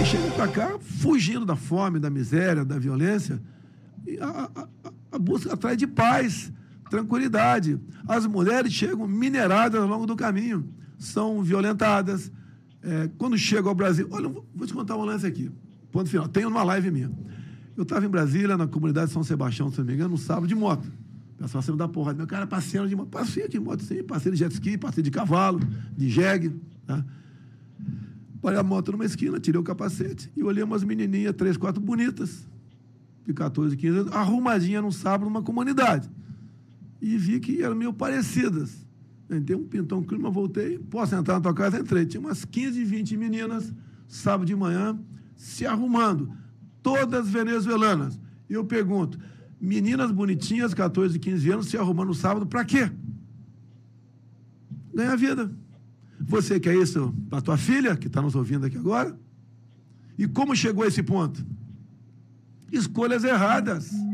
E chegam para cá fugindo da fome, da miséria, da violência. A, a, a busca atrás de paz, tranquilidade. As mulheres chegam mineradas ao longo do caminho, são violentadas. É, quando chegam ao Brasil. Olha, vou te contar um lance aqui. Ponto final. Tem uma live minha. Eu estava em Brasília, na comunidade de São Sebastião, se não me engano, no sábado de moto. O pessoal saindo da porra. Meu cara passeando de moto. Passei de moto, sim. De jet ski, passei de cavalo, de jegue. Tá? Parei a moto numa esquina, tirei o capacete e olhei umas menininhas, três, quatro bonitas, de 14, 15 anos, arrumadinha num sábado numa comunidade. E vi que eram meio parecidas. Entrei um pintão clima, voltei, posso entrar na tua casa? Entrei. Tinha umas 15, 20 meninas, sábado de manhã, se arrumando, todas venezuelanas. E eu pergunto, meninas bonitinhas, 14, 15 anos, se arrumando sábado, para quê? Ganhar vida. Você quer isso para tua filha, que está nos ouvindo aqui agora? E como chegou a esse ponto? Escolhas erradas.